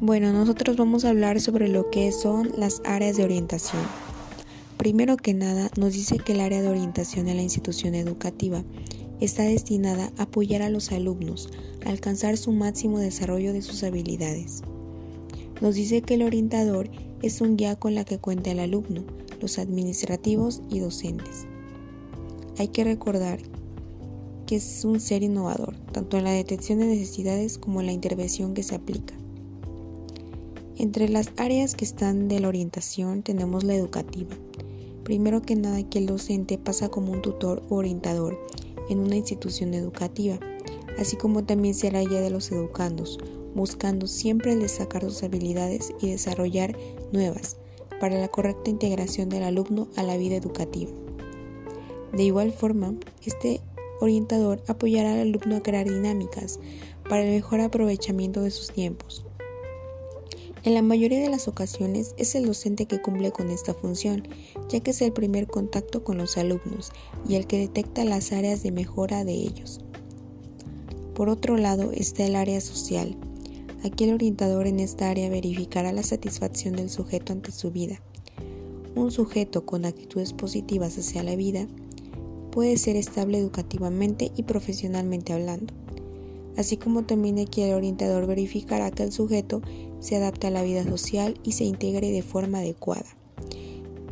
Bueno, nosotros vamos a hablar sobre lo que son las áreas de orientación. Primero que nada, nos dice que el área de orientación en la institución educativa está destinada a apoyar a los alumnos a alcanzar su máximo desarrollo de sus habilidades. Nos dice que el orientador es un guía con la que cuenta el alumno, los administrativos y docentes. Hay que recordar que es un ser innovador, tanto en la detección de necesidades como en la intervención que se aplica. Entre las áreas que están de la orientación tenemos la educativa. Primero que nada que el docente pasa como un tutor o orientador en una institución educativa, así como también será guía de los educandos, buscando siempre destacar sus habilidades y desarrollar nuevas para la correcta integración del alumno a la vida educativa. De igual forma, este orientador apoyará al alumno a crear dinámicas para el mejor aprovechamiento de sus tiempos. En la mayoría de las ocasiones es el docente que cumple con esta función, ya que es el primer contacto con los alumnos y el que detecta las áreas de mejora de ellos. Por otro lado está el área social. Aquí el orientador en esta área verificará la satisfacción del sujeto ante su vida. Un sujeto con actitudes positivas hacia la vida puede ser estable educativamente y profesionalmente hablando. Así como también aquí el orientador verificará que el sujeto se adapte a la vida social y se integre de forma adecuada.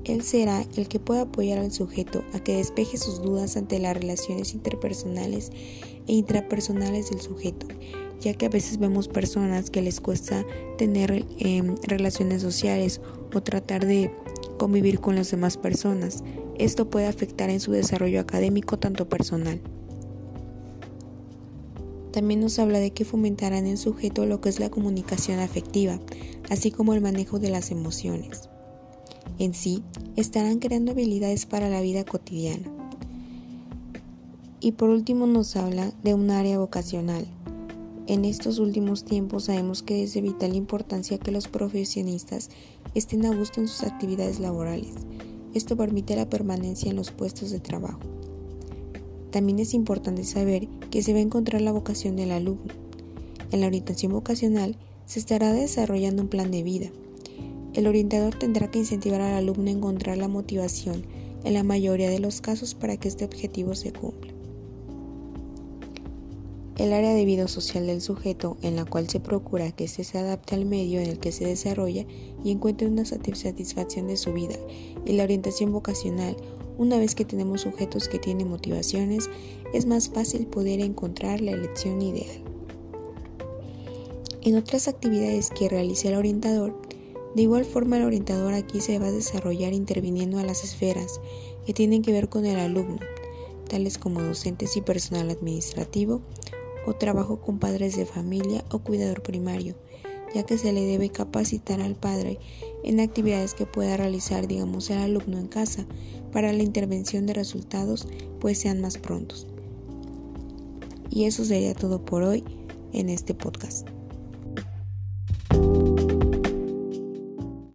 Él será el que pueda apoyar al sujeto a que despeje sus dudas ante las relaciones interpersonales e intrapersonales del sujeto, ya que a veces vemos personas que les cuesta tener em, relaciones sociales o tratar de convivir con las demás personas. Esto puede afectar en su desarrollo académico tanto personal. También nos habla de que fomentará en sujeto lo que es la comunicación afectiva, así como el manejo de las emociones. En sí, estarán creando habilidades para la vida cotidiana. Y por último nos habla de un área vocacional. En estos últimos tiempos sabemos que es de vital importancia que los profesionistas estén a gusto en sus actividades laborales, esto permite la permanencia en los puestos de trabajo. También es importante saber que se va a encontrar la vocación del alumno. En la orientación vocacional se estará desarrollando un plan de vida. El orientador tendrá que incentivar al alumno a encontrar la motivación en la mayoría de los casos para que este objetivo se cumpla. El área de vida social del sujeto, en la cual se procura que éste se adapte al medio en el que se desarrolla y encuentre una satisfacción de su vida, y la orientación vocacional, una vez que tenemos sujetos que tienen motivaciones, es más fácil poder encontrar la elección ideal. En otras actividades que realice el orientador, de igual forma el orientador aquí se va a desarrollar interviniendo a las esferas que tienen que ver con el alumno, tales como docentes y personal administrativo, o trabajo con padres de familia o cuidador primario, ya que se le debe capacitar al padre en actividades que pueda realizar, digamos, el alumno en casa para la intervención de resultados pues sean más prontos. Y eso sería todo por hoy en este podcast.